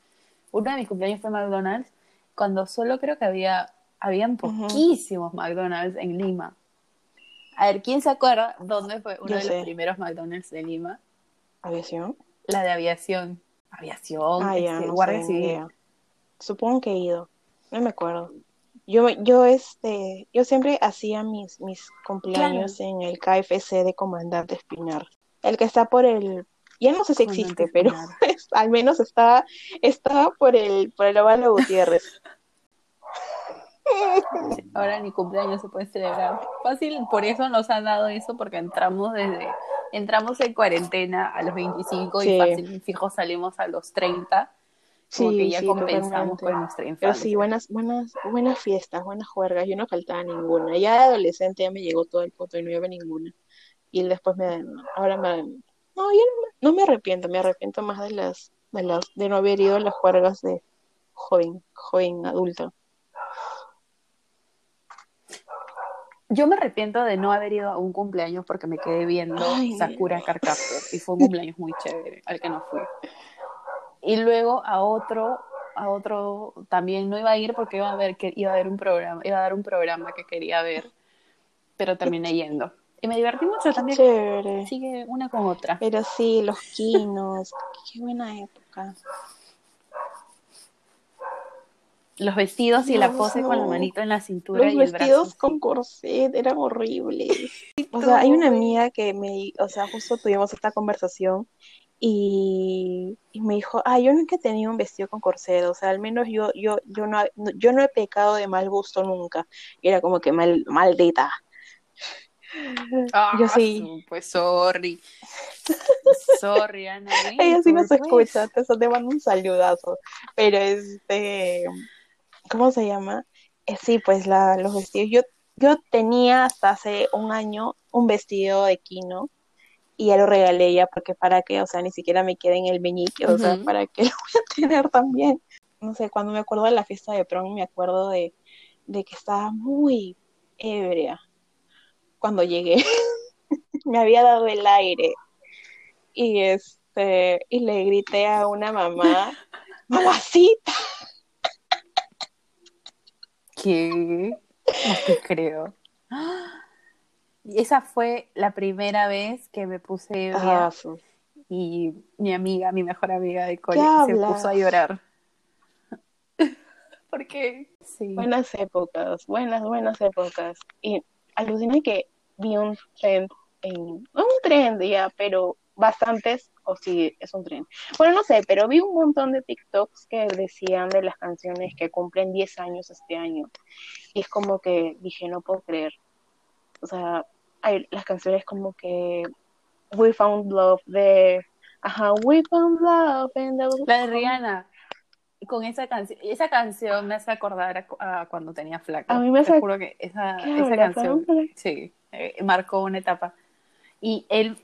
Speaker 2: Uno de mis cumpleaños fue McDonald's, cuando solo creo que había, habían poquísimos McDonald's en Lima. A ver, ¿quién se acuerda dónde fue uno
Speaker 1: Yo
Speaker 2: de
Speaker 1: sé.
Speaker 2: los primeros McDonald's de Lima?
Speaker 1: ¿Aviación?
Speaker 2: La de aviación. Aviación,
Speaker 1: Ah, ya,
Speaker 2: este,
Speaker 1: no
Speaker 2: Guardia
Speaker 1: sé,
Speaker 2: Civil.
Speaker 1: Supongo que he ido. No me acuerdo. Yo, yo, este, yo siempre hacía mis, mis cumpleaños en el KFC de Comandante Espinar. El que está por el, ya no sé si
Speaker 2: Comandante
Speaker 1: existe, pero [LAUGHS] es- al menos está, está por el, por el Ovalo Gutiérrez. [LAUGHS]
Speaker 2: Ahora ni cumpleaños se puede celebrar. Fácil, por eso nos han dado eso, porque entramos desde, entramos en cuarentena a los 25
Speaker 1: Sí.
Speaker 2: y fácil, fijo, salimos a los 30. Como que
Speaker 1: Sí,
Speaker 2: ya
Speaker 1: sí,
Speaker 2: compensamos
Speaker 1: totalmente.
Speaker 2: con nuestra
Speaker 1: Pero
Speaker 2: infancia.
Speaker 1: sí, buenas, buenas, buenas fiestas, buenas juergas. Yo no faltaba ninguna. Ya de adolescente ya me llegó todo el foto y no iba ninguna. Y después me, ahora me, no, yo no me, no me arrepiento, me arrepiento más de las, de las, de no haber ido a las juergas de joven, joven adulto.
Speaker 2: Yo me arrepiento de no haber ido a un cumpleaños porque me quedé viendo Sakura Carcaptor y fue un cumpleaños muy chévere al que no fui. Y luego a otro, a otro también no iba a ir porque iba a ver que iba a haber un programa, iba a dar un programa que quería ver, pero terminé yendo. Y me divertí mucho también.
Speaker 1: Chévere.
Speaker 2: Sigue una con otra.
Speaker 1: Pero sí, los quinos, qué buena época.
Speaker 2: Los vestidos y la
Speaker 1: Dios,
Speaker 2: pose con la
Speaker 1: no.
Speaker 2: manito en la cintura
Speaker 1: Los
Speaker 2: y el
Speaker 1: vestidos
Speaker 2: brazo.
Speaker 1: con corset eran horribles. [LAUGHS] O sea, hay una amiga que me, o sea, justo tuvimos esta conversación y, y me dijo, ah, yo nunca he tenido un vestido con corset, o sea, al menos yo, yo, yo no, yo no he pecado de mal gusto nunca. Y era como que mal, maldita.
Speaker 2: Ah,
Speaker 1: Yo sí.
Speaker 2: Pues sorry. sorry, Ana. [LAUGHS]
Speaker 1: Ella sí nos
Speaker 2: pues.
Speaker 1: escucha, te, te mando un saludazo. Pero este, ¿cómo se llama? Eh, sí, pues la, los vestidos. Yo, yo tenía hasta hace un año un vestido de Kino y ya lo regalé ya porque para qué, o sea, ni siquiera me queda en el meñique, o sea, para qué lo voy a [LAUGHS] tener también. No sé, cuando me acuerdo de la fiesta de prom, me acuerdo de, de que estaba muy ebria cuando llegué. [LAUGHS] me había dado el aire y este y le grité a una mamá, [LAUGHS] mamacita.
Speaker 2: ¿Qué? No te creo. Y esa fue la primera vez que me puse
Speaker 1: Ah,
Speaker 2: y mi amiga, mi mejor amiga de cole,
Speaker 1: ¿Qué
Speaker 2: se puso a llorar. [LAUGHS] Porque sí.
Speaker 1: buenas épocas, buenas, buenas épocas. Y alucina que vi un trend en, un trend ya, pero bastantes, o sí, es un trend. Bueno, no sé, pero vi un montón de TikToks que decían de las canciones que cumplen 10 años este año. Y es como que dije, no puedo creer. O sea, hay las canciones como que We Found Love de, ajá, We Found Love in the
Speaker 2: La de Rihanna. Con esa canción, esa canción me hace acordar a, a cuando tenía flaco.
Speaker 1: A mí me
Speaker 2: Te
Speaker 1: hace-
Speaker 2: juro que esa,
Speaker 1: ¿Qué
Speaker 2: esa canción, sí, eh, marcó una etapa. Y él,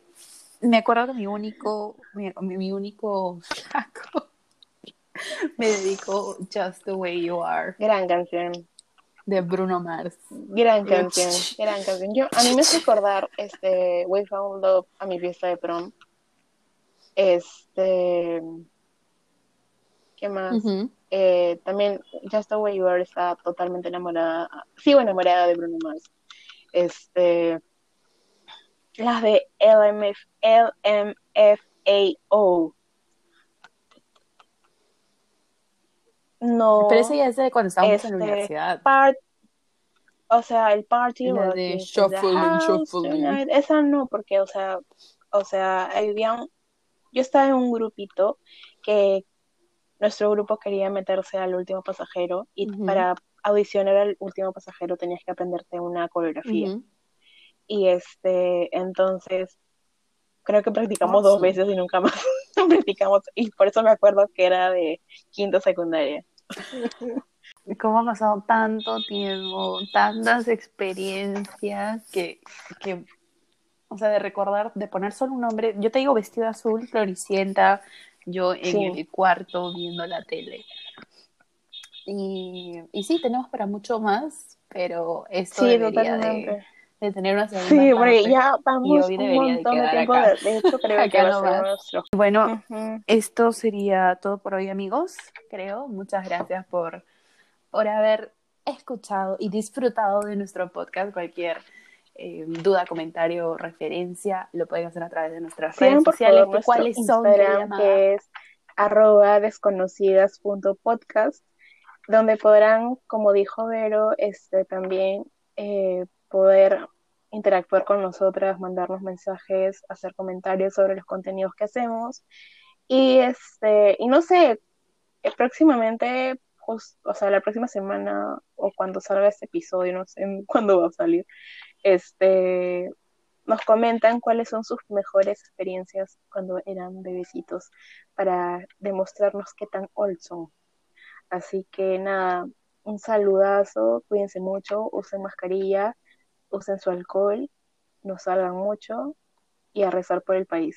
Speaker 2: me acuerdo que mi único, mi- mi único flaco [LAUGHS] me dedicó Just the Way You Are
Speaker 1: Gran canción.
Speaker 2: De Bruno Mars.
Speaker 1: Gran canción, gran canción. Yo, a mí me hace acordar este We Found Love a mi fiesta de prom. Este, ¿qué más? Eh, también Just the Way You Are está totalmente enamorada, sigo enamorada de Bruno Mars. Este, las de LMF, LMFAO. No.
Speaker 2: Pero ese ya es de cuando estábamos en la
Speaker 1: Este,
Speaker 2: universidad.
Speaker 1: part, o sea, el party
Speaker 2: La de Shuffling,
Speaker 1: house
Speaker 2: Shuffling.
Speaker 1: esa no, porque, o sea, o sea, había un- yo estaba en un grupito que nuestro grupo quería meterse al último pasajero y para audicionar al último pasajero tenías que aprenderte una coreografía. Y este, entonces, creo que practicamos dos veces y nunca más [LAUGHS] practicamos, y por eso me acuerdo que era de quinto secundaria. [LAUGHS]
Speaker 2: cómo ha pasado tanto tiempo, tantas experiencias que, que, o sea, de recordar, de poner solo un nombre. Yo te digo vestido azul, floricienta, yo en
Speaker 1: Sí.
Speaker 2: el cuarto viendo la tele. Y, y sí, tenemos para mucho más, pero esto
Speaker 1: Sí,
Speaker 2: debería de. De tener una segunda
Speaker 1: Sí, porque
Speaker 2: parte.
Speaker 1: ya vamos un montón de tiempo.
Speaker 2: acá.
Speaker 1: De, hecho, creo [LAUGHS] que va a ser nuestro.
Speaker 2: Bueno, esto sería todo por hoy, amigos, creo. Muchas gracias por, por haber escuchado y disfrutado de nuestro podcast. Cualquier eh, duda, comentario, referencia, lo pueden hacer a través de nuestras
Speaker 1: Sigan
Speaker 2: redes
Speaker 1: por
Speaker 2: sociales.
Speaker 1: favor
Speaker 2: ¿Cuáles son?
Speaker 1: Instagram, que es arroba desconocidas.podcast, donde podrán, como dijo Vero, este, también eh, poder interactuar con nosotras, mandarnos mensajes, hacer comentarios sobre los contenidos que hacemos. Y este, y no sé, eh, próximamente, jus- o sea, la próxima semana o cuando salga este episodio, no sé [LAUGHS] cuándo va a salir, este, nos comentan cuáles son sus mejores experiencias cuando eran bebecitos para demostrarnos qué tan old son. Así que nada, un saludazo, cuídense mucho, usen mascarilla, usen su alcohol, no salgan mucho y a rezar por el país.